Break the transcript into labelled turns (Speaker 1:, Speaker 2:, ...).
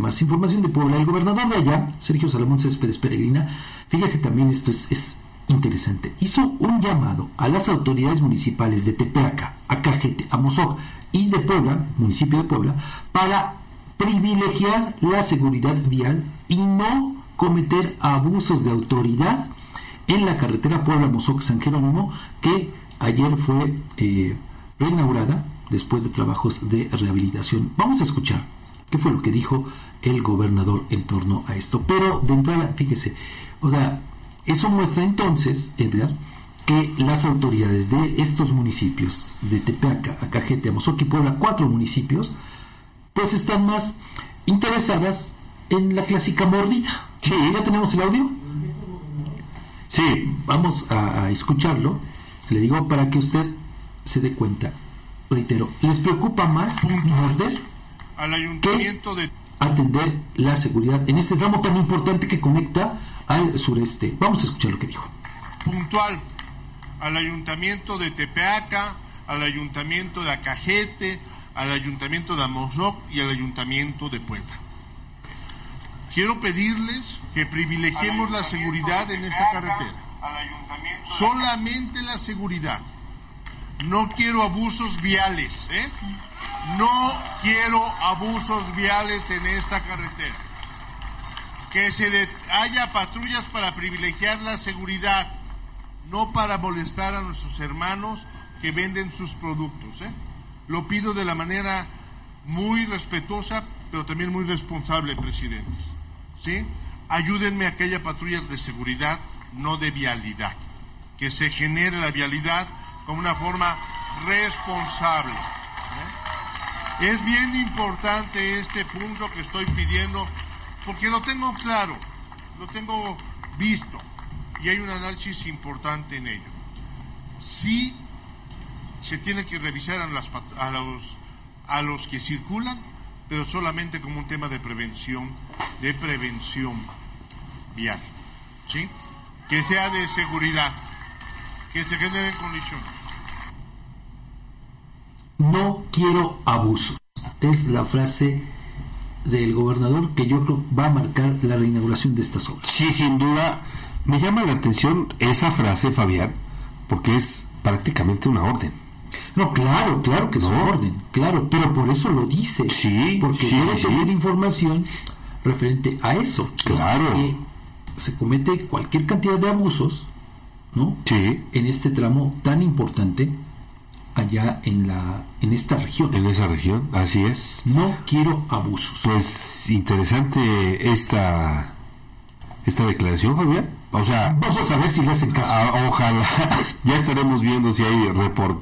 Speaker 1: más información de Puebla. El gobernador de allá, Sergio Salomón Céspedes Peregrina, fíjese también esto es, es interesante, hizo un llamado a las autoridades municipales de Tepeaca, Acajete, Amozoc y de Puebla, municipio de Puebla, para privilegiar la seguridad vial y no cometer abusos de autoridad en la carretera Puebla-Mozoc-San Jerónimo, que ayer fue eh, reinaugurada después de trabajos de rehabilitación. Vamos a escuchar qué fue lo que dijo el gobernador en torno a esto. Pero de entrada, fíjese, o sea, eso muestra entonces, Edgar, que las autoridades de estos municipios, de Tepeaca, Acajete, Amozoc y Puebla, cuatro municipios, pues están más interesadas en la clásica mordida.
Speaker 2: Sí.
Speaker 1: ¿Ya tenemos el audio?
Speaker 2: Sí,
Speaker 1: Vamos a, a escucharlo. Le digo para que usted se dé cuenta. Reitero, ¿les preocupa más morder
Speaker 3: al ayuntamiento de
Speaker 1: atender la seguridad en este tramo tan importante que conecta al sureste? Vamos a escuchar lo que dijo.
Speaker 3: puntual al ayuntamiento de Tepeaca, al ayuntamiento de Acajete, al ayuntamiento de Amozoc y al ayuntamiento de Puebla. Quiero pedirles que privilegiemos la seguridad en esta carretera. Solamente la seguridad. No quiero abusos viales, ¿eh? No quiero abusos viales en esta carretera. Que se haya patrullas para privilegiar la seguridad, no para molestar a nuestros hermanos que venden sus productos, ¿eh? Lo pido de la manera muy respetuosa, pero también muy responsable, presidentes. ¿Sí? Ayúdenme a que haya patrullas de seguridad, no de vialidad. Que se genere la vialidad como una forma responsable. Es bien importante este punto que estoy pidiendo, porque lo tengo claro, lo tengo visto, y hay un análisis importante en ello. Sí se tiene que revisar a los, a los que circulan, pero solamente como un tema de prevención, de prevención vial, ¿sí? Que sea de seguridad, que se generen condiciones.
Speaker 1: No quiero abusos. Es la frase del gobernador que yo creo va a marcar la reinauguración de estas obras.
Speaker 2: sí, sin duda. Me llama la atención esa frase, Fabián, porque es prácticamente una orden.
Speaker 1: No, claro, claro que es
Speaker 2: No.
Speaker 1: un orden, claro, pero por eso lo dice.
Speaker 2: Sí,
Speaker 1: porque
Speaker 2: sí,
Speaker 1: debe
Speaker 2: sí, sí.
Speaker 1: tener información referente a eso.
Speaker 2: Claro.
Speaker 1: Que se comete cualquier cantidad de abusos, ¿no?
Speaker 2: Sí,
Speaker 1: En este tramo tan importante allá en la en esta región.
Speaker 2: en esa región, así es.
Speaker 1: No quiero abusos.
Speaker 2: Pues interesante esta esta declaración, Fabián. O sea,
Speaker 1: Vamos a ver si le hacen caso.
Speaker 2: a- ojalá ya estaremos viendo si hay reporte